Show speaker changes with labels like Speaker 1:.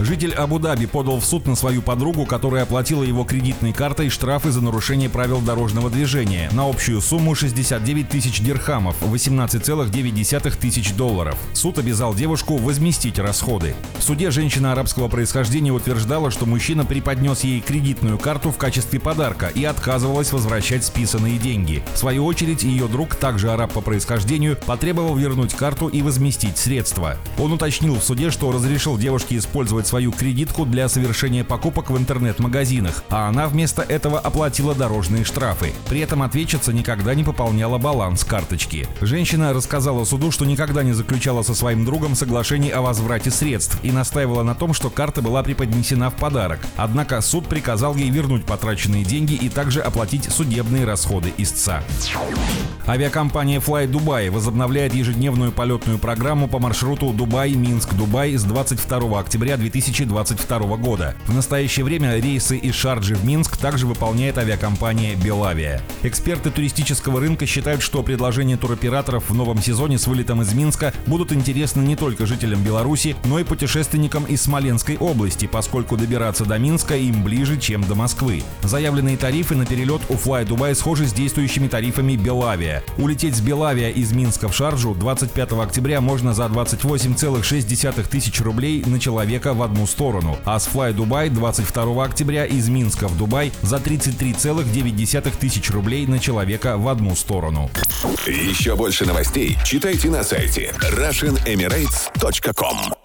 Speaker 1: Житель Абу-Даби подал в суд на свою подругу, которая оплатила его кредитной картой штрафы за нарушение правил дорожного движения на общую сумму 69 тысяч дирхамов, 18,9 тысяч долларов. Суд обязал девушку возместить расходы. В суде женщина арабского происхождения утверждала, что мужчина преподнес ей кредитную карту в качестве подарка и отказывалась возвращать списанные деньги. В свою очередь, ее друг, также араб по происхождению, потребовал вернуть карту и возместить средства. Он уточнил в суде, что разрешил девушке использовать использовать свою кредитку для совершения покупок в интернет-магазинах, а она вместо этого оплатила дорожные штрафы. При этом ответчица никогда не пополняла баланс карточки. Женщина рассказала суду, что никогда не заключала со своим другом соглашений о возврате средств и настаивала на том, что карта была преподнесена в подарок. Однако суд приказал ей вернуть потраченные деньги и также оплатить судебные расходы истца. Авиакомпания Fly Dubai возобновляет ежедневную полетную программу по маршруту Дубай-Минск-Дубай с 22 октября 2022 года. В настоящее время рейсы из Шарджи в Минск также выполняет авиакомпания Белавия. Эксперты туристического рынка считают, что предложения туроператоров в новом сезоне с вылетом из Минска будут интересны не только жителям Беларуси, но и путешественникам из Смоленской области, поскольку добираться до Минска им ближе, чем до Москвы. Заявленные тарифы на перелет у Fly Dubai схожи с действующими тарифами Белавия. Улететь с Белавия из Минска в Шарджу 25 октября можно за 28,6 тысяч рублей на человека в одну сторону, а Fly Dubai 22 октября из Минска в Дубай за 33,9 тысяч рублей на человека в одну сторону.
Speaker 2: Еще больше новостей читайте на сайте RussianEmirates.com